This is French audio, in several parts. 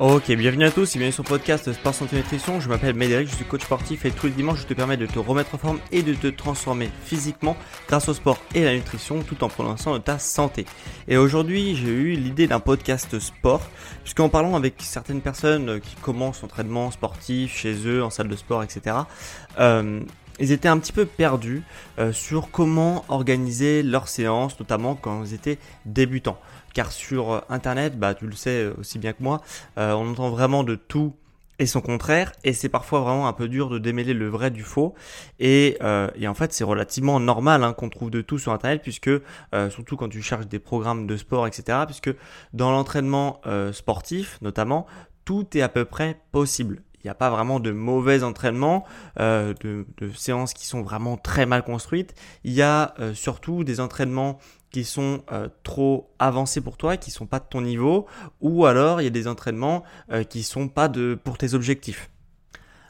Ok, bienvenue à tous et bienvenue sur le podcast Sport Santé Nutrition. Je m'appelle Médéric, je suis coach sportif et tous les dimanches je te permets de te remettre en forme et de te transformer physiquement grâce au sport et à la nutrition tout en prononçant de ta santé. Et aujourd'hui j'ai eu l'idée d'un podcast sport puisqu'en parlant avec certaines personnes qui commencent l'entraînement sportif chez eux, en salle de sport, etc. Euh, ils étaient un petit peu perdus euh, sur comment organiser leurs séances, notamment quand ils étaient débutants car sur euh, Internet, bah, tu le sais euh, aussi bien que moi, euh, on entend vraiment de tout et son contraire, et c'est parfois vraiment un peu dur de démêler le vrai du faux. Et, en fait, c'est relativement normal hein, qu'on trouve de tout sur Internet, puisque surtout quand tu cherches des programmes de sport, etc., puisque dans l'entraînement sportif, notamment, tout est à peu près possible. Il n'y a pas vraiment de mauvais entraînements, de, séances qui sont vraiment très mal construites. Il y a surtout des entraînements qui sont euh, trop avancés pour toi, qui sont pas de ton niveau, ou alors il y a des entraînements euh, qui sont pas de pour tes objectifs.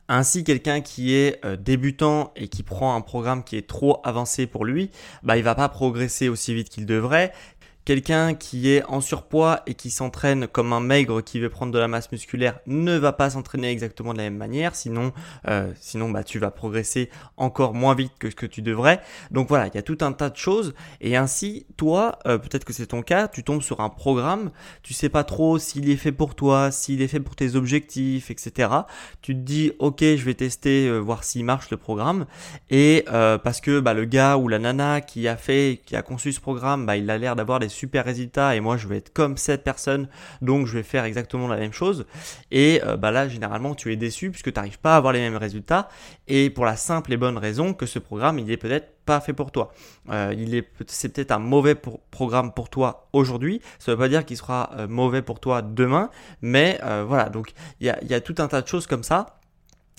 Ainsi, quelqu'un qui est euh, débutant et qui prend un programme qui est trop avancé pour lui, bah, il va pas progresser aussi vite qu'il devrait. Quelqu'un qui est en surpoids et qui s'entraîne comme un maigre qui veut prendre de la masse musculaire ne va pas s'entraîner exactement de la même manière, sinon, euh, sinon bah, tu vas progresser encore moins vite que ce que tu devrais. Donc voilà, il y a tout un tas de choses et ainsi, toi, euh, peut-être que c'est ton cas, tu tombes sur un programme, tu sais pas trop s'il est fait pour toi, s'il est fait pour tes objectifs, etc. Tu te dis, ok, je vais tester, euh, voir s'il marche le programme et parce que bah, le gars ou la nana qui a fait, qui a conçu ce programme, bah, il a l'air d'avoir des super résultats et moi je vais être comme cette personne, donc je vais faire exactement la même chose. Et euh, bah là, généralement, tu es déçu puisque tu n'arrives pas à avoir les mêmes résultats et pour la simple et bonne raison que ce programme, il est peut-être pas fait pour toi. Euh, c'est peut-être un mauvais programme pour toi aujourd'hui. Ça ne veut pas dire qu'il sera euh, mauvais pour toi demain, mais voilà. Donc il y a tout un tas de choses comme ça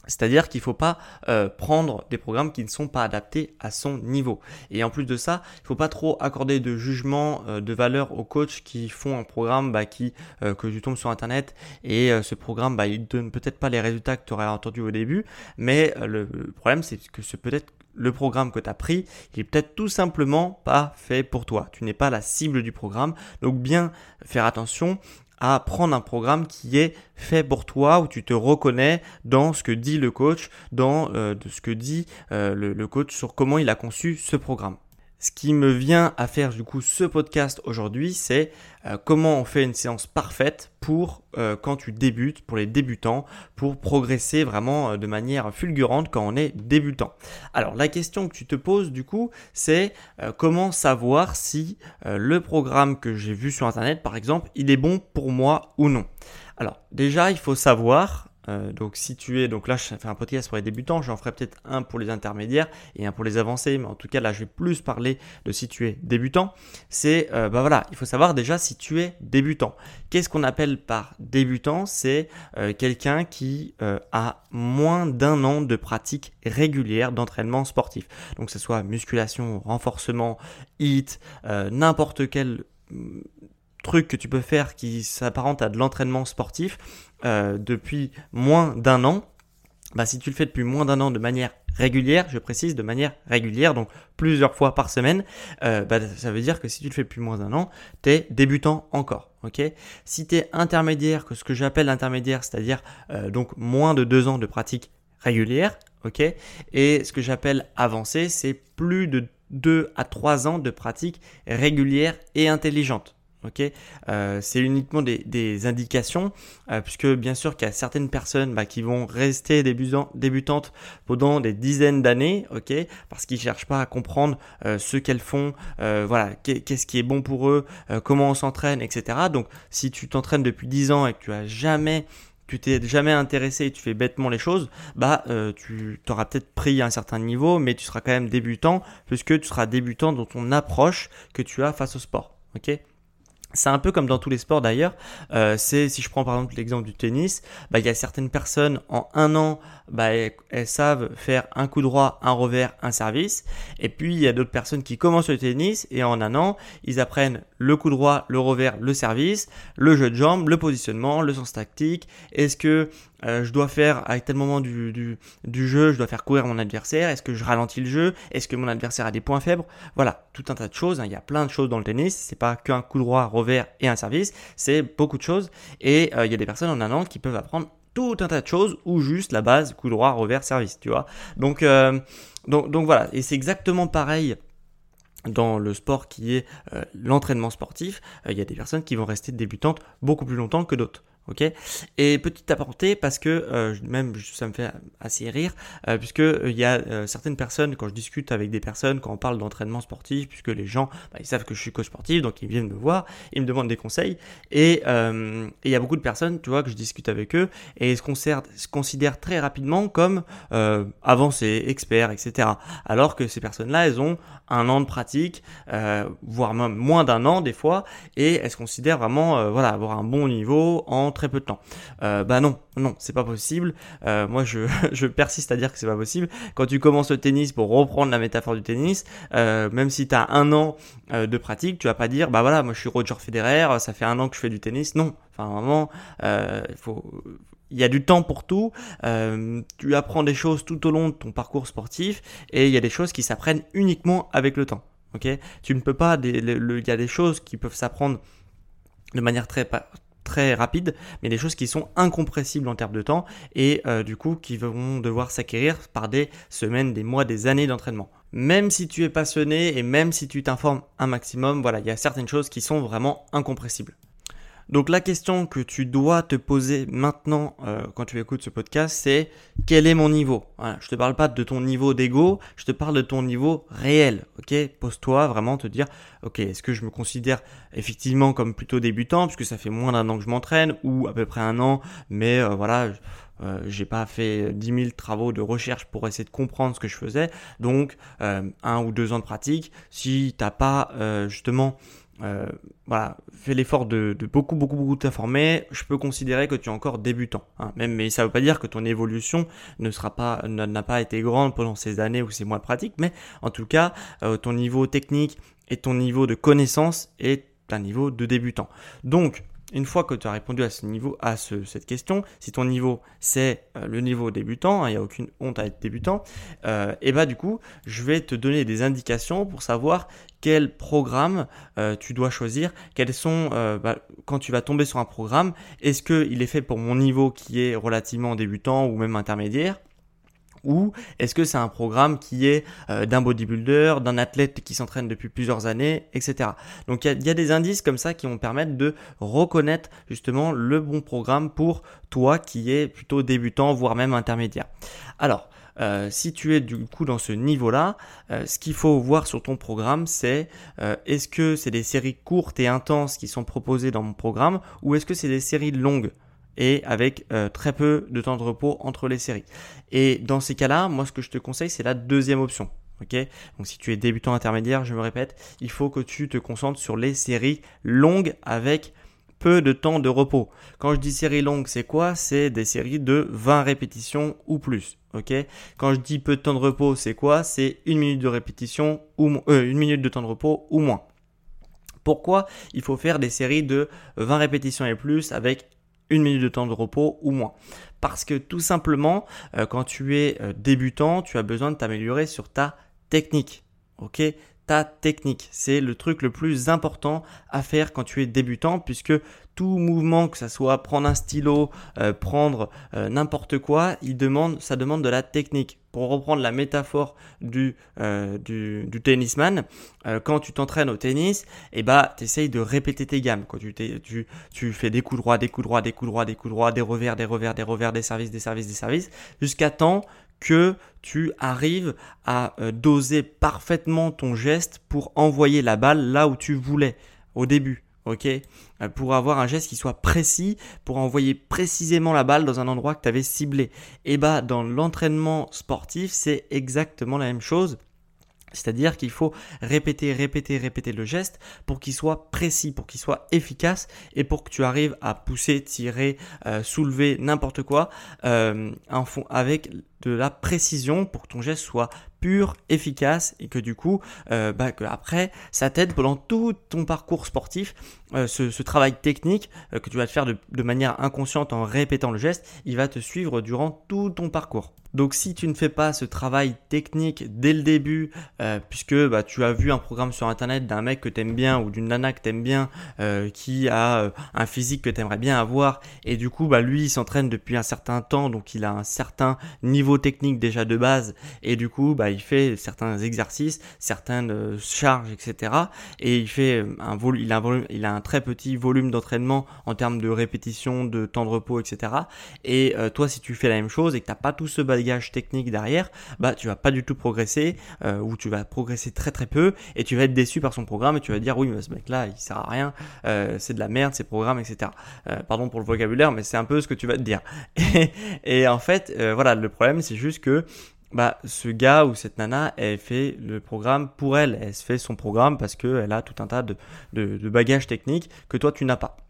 c'est-à-dire qu'il ne faut pas euh, prendre des programmes qui ne sont pas adaptés à son niveau. Et en plus de ça, il ne faut pas trop accorder de jugement, euh, de valeur aux coachs qui font un programme bah, qui, euh, que tu tombes sur Internet et ce programme, bah, il donne peut-être pas les résultats que tu aurais entendu au début, mais le, problème c'est que c'est peut-être le programme que tu as pris, il est peut-être tout simplement pas fait pour toi. Tu n'es pas la cible du programme. Donc bien faire attention à prendre un programme qui est fait pour toi, où tu te reconnais dans ce que dit le coach, dans euh, ce que dit euh, le coach sur comment il a conçu ce programme. Ce qui me vient à faire du coup ce podcast aujourd'hui, c'est euh, comment on fait une séance parfaite pour euh, quand tu débutes, pour les débutants, pour progresser vraiment euh, de manière fulgurante quand on est débutant. Alors la question que tu te poses du coup, c'est comment savoir si le programme que j'ai vu sur internet par exemple, il est bon pour moi ou non? Alors déjà, il faut savoir euh, donc si tu es, donc là je fais un podcast pour les débutants, j'en ferai peut-être un pour les intermédiaires et un pour les avancés, mais en tout cas là je vais plus parler de si tu es débutant. C'est, euh, bah voilà, il faut savoir déjà si tu es débutant. Qu'est-ce qu'on appelle par débutant? C'est euh, quelqu'un qui a moins d'un an de pratique régulière d'entraînement sportif. Donc que ce soit musculation, renforcement, HIT, n'importe quel mm, truc que tu peux faire qui s'apparente à de l'entraînement sportif, euh, depuis moins d'un an, bah, si tu le fais depuis moins d'un an de manière régulière, je précise de manière régulière, donc plusieurs fois par semaine, euh, bah, ça veut dire que si tu le fais depuis moins d'un an, tu es débutant encore. ok? Si tu es intermédiaire, que ce que j'appelle intermédiaire, c'est-à-dire euh, donc moins de deux ans de pratique régulière, ok? Et ce que j'appelle avancé, c'est plus de deux à trois ans de pratique régulière et intelligente. Ok, euh, c'est uniquement des, indications, euh, puisque bien sûr qu'il y a certaines personnes bah, qui vont rester débutantes pendant des dizaines d'années, ok, parce qu'ils cherchent pas à comprendre euh, ce qu'elles font, voilà, qu'est-ce qui est bon pour eux, comment on s'entraîne, etc. Donc, si tu t'entraînes depuis 10 ans et que tu as jamais tu t'es jamais intéressé et tu fais bêtement les choses, bah tu t'auras peut-être pris un certain niveau, mais tu seras quand même débutant puisque tu seras débutant dans ton approche que tu as face au sport. C'est un peu comme dans tous les sports d'ailleurs. Euh, c'est si je prends par exemple l'exemple du tennis, bah, il y a certaines personnes en un an, bah, elles, savent faire un coup droit, un revers, un service. Et puis il y a d'autres personnes qui commencent le tennis et en un an, ils apprennent le coup droit, le revers, le service, le jeu de jambes, le positionnement, le sens tactique. Est-ce que euh, je dois faire à tel moment du, du, jeu, je dois faire courir mon adversaire, est-ce que je ralentis le jeu, est-ce que mon adversaire a des points faibles, voilà, tout un tas de choses, hein. il y a plein de choses dans le tennis, c'est pas qu'un coup droit, revers et un service, c'est beaucoup de choses, et euh, il y a des personnes en un an qui peuvent apprendre tout un tas de choses ou juste la base, coup droit, revers, service, tu vois. Donc, euh, donc, donc voilà, et c'est exactement pareil dans le sport qui est l'entraînement sportif, il y a des personnes qui vont rester débutantes beaucoup plus longtemps que d'autres ok? Et petite aparté parce que euh, même ça me fait assez rire euh, puisque euh, il y a certaines personnes quand je discute avec des personnes quand on parle d'entraînement sportif puisque les gens bah, ils savent que je suis coach sportif donc ils viennent me voir ils me demandent des conseils. Et il y a beaucoup de personnes tu vois que je discute avec eux et ils se, considèrent très rapidement comme avancés experts etc alors que ces personnes là elles ont un an de pratique voire même moins d'un an des fois et elles se considèrent vraiment voilà avoir un bon niveau en très peu de temps. Euh, bah non, non, c'est pas possible. Euh, moi, je, je, persiste à dire que c'est pas possible. Quand tu commences le tennis, pour reprendre la métaphore du tennis, euh, même si tu as un an euh, de pratique, tu vas pas dire, bah voilà, moi je suis Roger Federer, ça fait un an que je fais du tennis. Non, enfin vraiment, il faut il y a du temps pour tout. Tu apprends des choses tout au long de ton parcours sportif et il y a des choses qui s'apprennent uniquement avec le temps. Ok? Tu ne peux pas. Il y a des choses qui peuvent s'apprendre de manière très très rapide, mais des choses qui sont incompressibles en termes de temps et euh, du coup qui vont devoir s'acquérir par des semaines, des mois, des années d'entraînement. Même si tu es passionné et même si tu t'informes un maximum, voilà, il y a certaines choses qui sont vraiment incompressibles. Donc la question que tu dois te poser maintenant euh, quand tu écoutes ce podcast, c'est quel est mon niveau? Voilà, Je te parle pas de ton niveau d'ego, je te parle de ton niveau réel. Ok? Pose-toi vraiment te dire, ok, est-ce que je me considère effectivement comme plutôt débutant puisque ça fait moins d'un an que je m'entraîne ou à peu près un an, mais euh, voilà. Euh, j'ai pas fait 10 000 travaux de recherche pour essayer de comprendre ce que je faisais. Donc, euh, un ou deux ans de pratique. Si t'as pas justement euh, voilà, fais l'effort de, beaucoup, beaucoup, beaucoup t'informer. Je peux considérer que tu es encore débutant. Hein. Même, mais ça ne veut pas dire que ton évolution ne sera pas, n'a pas été grande pendant ces années ou ces mois de pratique. Mais en tout cas, euh, ton niveau technique et ton niveau de connaissance est un niveau de débutant. Donc, une fois que tu as répondu à ce niveau, à cette question, si ton niveau c'est euh, le niveau débutant, hein, il n'y a aucune honte à être débutant, euh, et bah du coup, je vais te donner des indications pour savoir quel programme euh, tu dois choisir, quels sont, bah, quand tu vas tomber sur un programme, est-ce qu'il est fait pour mon niveau qui est relativement débutant ou même intermédiaire ou est-ce que c'est un programme qui est euh, d'un bodybuilder, d'un athlète qui s'entraîne depuis plusieurs années, etc. Donc il y, a, des indices comme ça qui vont permettre de reconnaître justement le bon programme pour toi qui est plutôt débutant, voire même intermédiaire. Alors, euh, si tu es du coup dans ce niveau-là, euh, ce qu'il faut voir sur ton programme, c'est est-ce que c'est des séries courtes et intenses qui sont proposées dans mon programme ou est-ce que c'est des séries longues? Et avec euh, très peu de temps de repos entre les séries. Et dans ces cas-là, moi ce que je te conseille, c'est la deuxième option. Ok, donc si tu es débutant intermédiaire, je me répète, il faut que tu te concentres sur les séries longues avec peu de temps de repos. Quand je dis séries longues, c'est quoi? C'est des séries de 20 répétitions ou plus. Ok? Quand je dis peu de temps de repos, c'est quoi? C'est une minute de répétition ou euh, une minute de temps de repos ou moins. Pourquoi il faut faire des séries de 20 répétitions et plus avec une minute de temps de repos ou moins. Parce que tout simplement, euh, quand tu es euh, débutant, tu as besoin de t'améliorer sur ta technique. Ok? Ta technique. C'est le truc le plus important à faire quand tu es débutant puisque tout mouvement, que ça soit prendre un stylo, euh, prendre euh, n'importe quoi, il demande, ça demande de la technique. Pour reprendre la métaphore du, euh, du, tennisman, quand tu t'entraînes au tennis, eh bah, tu essayes de répéter tes gammes. Quand tu, tu, tu fais des coups droits, des coups droits, des coups droits, des coups droits, des revers, des revers, des revers, des services, des services, des services, jusqu'à temps que tu arrives à doser parfaitement ton geste pour envoyer la balle là où tu voulais au début ok euh, Pour avoir un geste qui soit précis, pour envoyer précisément la balle dans un endroit que tu avais ciblé. Et bah dans l'entraînement sportif, c'est exactement la même chose. C'est-à-dire qu'il faut répéter, répéter, répéter le geste pour qu'il soit précis, pour qu'il soit efficace et pour que tu arrives à pousser, tirer, euh, soulever n'importe quoi euh, avec de la précision pour que ton geste soit pur, efficace et que du coup, euh, bah, que après, ça t'aide pendant tout ton parcours sportif. Euh, ce, travail technique euh, que tu vas te faire de, manière inconsciente en répétant le geste, il va te suivre durant tout ton parcours. Donc si tu ne fais pas ce travail technique dès le début, euh, puisque bah, tu as vu un programme sur internet d'un mec que tu aimes bien ou d'une nana que tu aimes bien, euh, qui a euh, un physique que tu aimerais bien avoir, et du coup bah, lui il s'entraîne depuis un certain temps, donc il a un certain niveau technique déjà de base, et du coup bah, il fait certains exercices, certaines charges, etc. Et il fait un il a un, volume, il a un très petit volume d'entraînement en termes de répétition, de temps de repos, etc. Et toi si tu fais la même chose et que tu n'as pas tout ce bagage technique derrière, bah tu vas pas du tout progresser euh, ou tu vas progresser très très peu et tu vas être déçu par son programme et tu vas dire oui mais ce mec là il sert à rien, euh, c'est de la merde ces programmes etc. Euh, pardon pour le vocabulaire mais c'est un peu ce que tu vas te dire. Et, en fait voilà le problème c'est juste que bah, ce gars ou cette nana, elle fait le programme pour elle. Elle se fait son programme parce qu'elle a tout un tas de, de bagages techniques que toi, tu n'as pas.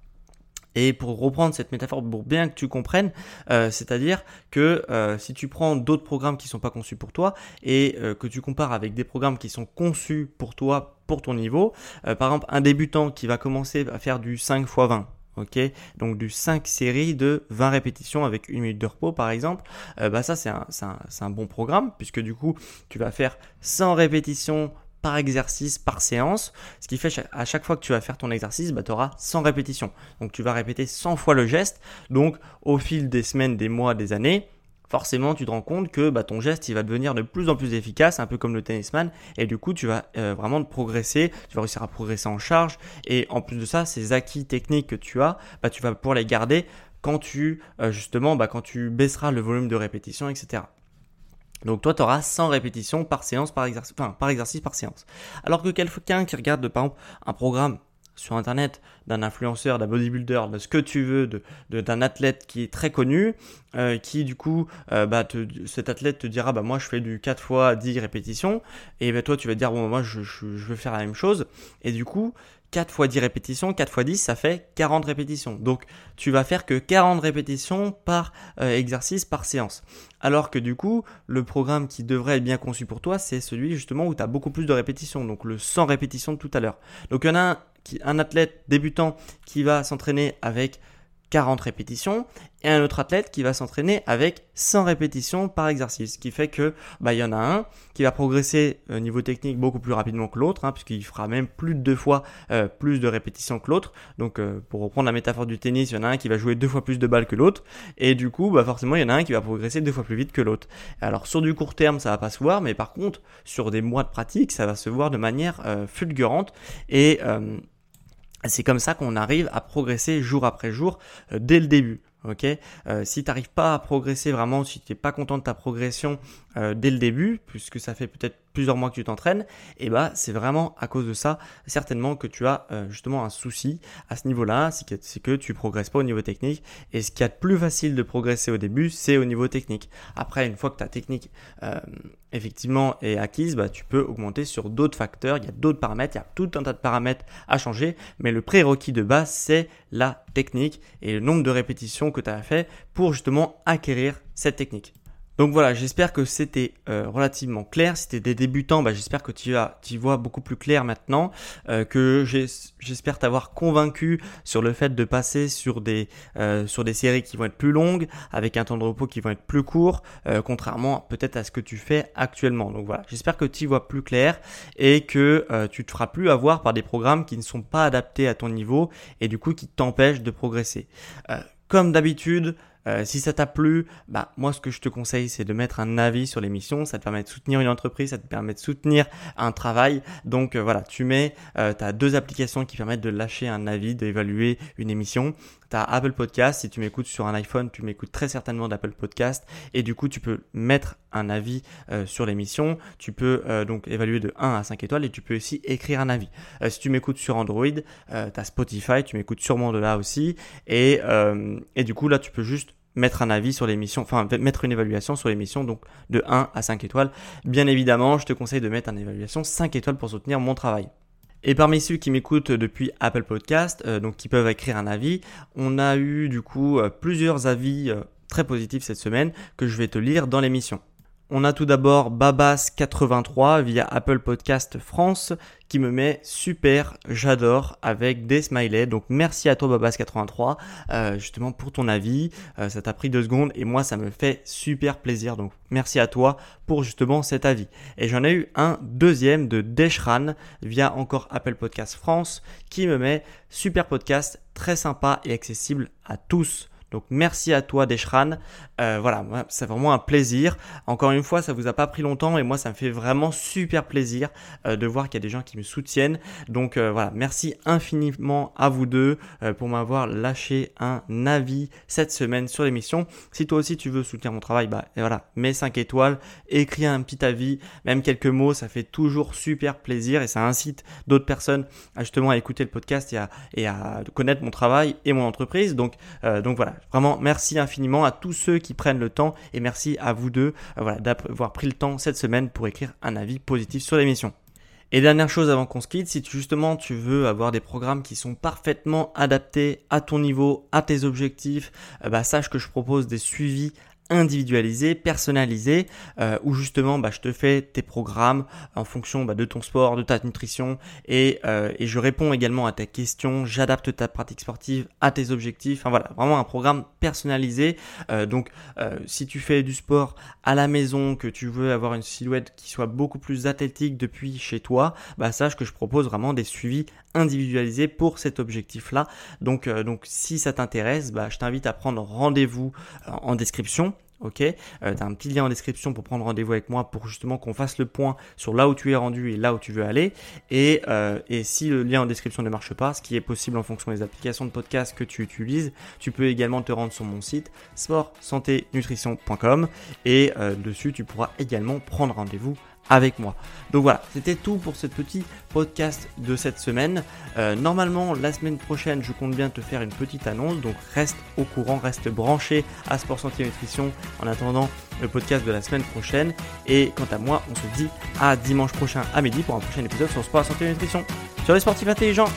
Et pour reprendre cette métaphore, pour bien que tu comprennes, euh, c'est-à-dire que euh, si tu prends d'autres programmes qui ne sont pas conçus pour toi et euh, que tu compares avec des programmes qui sont conçus pour toi, pour ton niveau, par exemple un débutant qui va commencer à faire du 5 x 20, ok donc du 5 séries de 20 répétitions avec une minute de repos par exemple bah ça c'est un, un, un, bon programme puisque du coup tu vas faire 100 répétitions par exercice, par séance. Ce qui fait à chaque fois que tu vas faire ton exercice, bah, tu auras 100 répétitions. Donc tu vas répéter 100 fois le geste. Donc au fil des semaines, des mois, des années, forcément tu te rends compte que bah, ton geste il va devenir de plus en plus efficace, un peu comme le tennisman, et du coup tu vas euh, vraiment progresser, tu vas réussir à progresser en charge, et en plus de ça, ces acquis techniques que tu as, bah, tu vas pouvoir les garder quand tu euh, justement bah, quand tu baisseras le volume de répétition, etc. Donc toi, tu auras 100 répétitions par séance, par exercice, par exercice, par séance. Alors que quelqu'un qui regarde, par exemple, un programme sur Internet d'un influenceur, d'un bodybuilder, de ce que tu veux, d'un athlète qui est très connu, euh, qui du coup, euh, bah, cet athlète te dira, bah moi je fais du 4 fois 10 répétitions, et bah, toi tu vas dire, bon moi je, je, je veux faire la même chose, et du coup, 4 fois 10 répétitions, 4 fois 10, ça fait 40 répétitions. Donc, tu vas faire que 40 répétitions par euh, exercice, par séance. Alors que du coup, le programme qui devrait être bien conçu pour toi, c'est celui justement où tu as beaucoup plus de répétitions. Donc, le 100 répétitions de tout à l'heure. Donc, il y en a un, un athlète débutant qui va s'entraîner avec 40 répétitions et un autre athlète qui va s'entraîner avec 100 répétitions par exercice. Ce qui fait que bah, il y en a un qui va progresser au niveau technique beaucoup plus rapidement que l'autre, hein, puisqu'il fera même plus de deux fois euh, plus de répétitions que l'autre. Donc euh, pour reprendre la métaphore du tennis, il y en a un qui va jouer deux fois plus de balles que l'autre, et du coup bah, forcément il y en a un qui va progresser deux fois plus vite que l'autre. Alors sur du court terme ça va pas se voir, mais par contre sur des mois de pratique ça va se voir de manière euh, fulgurante et c'est comme ça qu'on arrive à progresser jour après jour euh, dès le début. Ok, euh, si tu n'arrives pas à progresser vraiment, si tu n'es pas content de ta progression euh, dès le début, puisque ça fait peut-être plusieurs mois que tu t'entraînes, et eh bah c'est vraiment à cause de ça certainement que tu as euh, justement un souci à ce niveau-là, c'est que, c'est que tu progresses pas au niveau technique. Et ce qui est plus facile de progresser au début, c'est au niveau technique. Après, une fois que ta technique euh, effectivement est acquise, bah, tu peux augmenter sur d'autres facteurs. Il y a d'autres paramètres, il y a tout un tas de paramètres à changer, mais le prérequis de base, c'est la technique et le nombre de répétitions que tu as fait pour justement acquérir cette technique. Donc voilà, j'espère que c'était euh, relativement clair. Si tu es des débutants, bah, j'espère que tu y vois beaucoup plus clair maintenant, euh, que j'espère t'avoir convaincu sur le fait de passer sur des, euh, sur des séries qui vont être plus longues, avec un temps de repos qui vont être plus court, contrairement peut-être à ce que tu fais actuellement. Donc voilà, j'espère que tu vois plus clair et que tu te feras plus avoir par des programmes qui ne sont pas adaptés à ton niveau et du coup qui t'empêchent de progresser. comme d'habitude, euh, si ça t'a plu, bah moi ce que je te conseille c'est de mettre un avis sur l'émission, ça te permet de soutenir une entreprise, ça te permet de soutenir un travail. Donc euh, voilà, tu mets, euh, tu as deux applications qui permettent de lâcher un avis, d'évaluer une émission. Tu as Apple Podcast, si tu m'écoutes sur un iPhone, tu m'écoutes très certainement d'Apple Podcast et du coup tu peux mettre un avis sur l'émission, tu peux donc évaluer de 1 à 5 étoiles et tu peux aussi écrire un avis. si tu m'écoutes sur Android, tu as Spotify, tu m'écoutes sûrement de là aussi et, et du coup là tu peux juste mettre un avis sur l'émission, enfin mettre une évaluation sur l'émission, donc de 1 à 5 étoiles. Bien évidemment, je te conseille de mettre une évaluation 5 étoiles pour soutenir mon travail. Et parmi ceux qui m'écoutent depuis Apple Podcast, euh, donc qui peuvent écrire un avis, on a eu du coup euh, plusieurs avis euh, très positifs cette semaine que je vais te lire dans l'émission. On a tout d'abord Babas83 via Apple Podcast France qui me met super, j'adore avec des smileys. Donc merci à toi Babas83 euh, justement pour ton avis. Euh, ça t'a pris deux secondes et moi ça me fait super plaisir. Donc merci à toi pour justement cet avis. Et j'en ai eu un deuxième de Deshran via encore Apple Podcast France qui me met super podcast très sympa et accessible à tous. Donc merci à toi Deshran. Euh, voilà, c'est vraiment un plaisir. Encore une fois, ça vous a pas pris longtemps et moi ça me fait vraiment super plaisir euh, de voir qu'il y a des gens qui me soutiennent. Donc euh, voilà, merci infiniment à vous deux pour m'avoir lâché un avis cette semaine sur l'émission. Si toi aussi tu veux soutenir mon travail, bah voilà, mets 5 étoiles, écris un petit avis, même quelques mots, ça fait toujours super plaisir et ça incite d'autres personnes justement à écouter le podcast et à, et à connaître mon travail et mon entreprise. Donc donc voilà, Vraiment, merci infiniment à tous ceux qui prennent le temps et merci à vous deux euh, d'avoir pris le temps cette semaine pour écrire un avis positif sur l'émission. Et dernière chose avant qu'on se quitte, si justement tu veux avoir des programmes qui sont parfaitement adaptés à ton niveau, à tes objectifs, euh, bah, sache que je propose des suivis individualisé, personnalisé, euh, où justement bah, je te fais tes programmes en fonction bah, de ton sport, de ta nutrition, et, euh, et je réponds également à tes questions, j'adapte ta pratique sportive à tes objectifs, enfin voilà, vraiment un programme personnalisé. Euh, donc euh, si tu fais du sport à la maison, que tu veux avoir une silhouette qui soit beaucoup plus athlétique depuis chez toi, bah sache que je propose vraiment des suivis individualisés pour cet objectif-là. Donc, euh, donc si ça t'intéresse, bah, je t'invite à prendre rendez-vous en description Ok, euh, un petit lien en description pour prendre rendez-vous avec moi pour justement qu'on fasse le point sur là où tu es rendu et là où tu veux aller. Et, euh, et si le lien en description ne marche pas, ce qui est possible en fonction des applications de podcast que tu utilises, tu peux également te rendre sur mon site sport-santé-nutrition.com et euh, dessus tu pourras également prendre rendez-vous avec moi. Donc voilà, c'était tout pour ce petit podcast de cette semaine. Euh, normalement, la semaine prochaine, je compte bien te faire une petite annonce, donc reste au courant, reste branché à Sport Santé Nutrition en attendant le podcast de la semaine prochaine. Et quant à moi, on se dit à dimanche prochain à midi pour un prochain épisode sur Sport Santé Nutrition. Sur les sportifs intelligents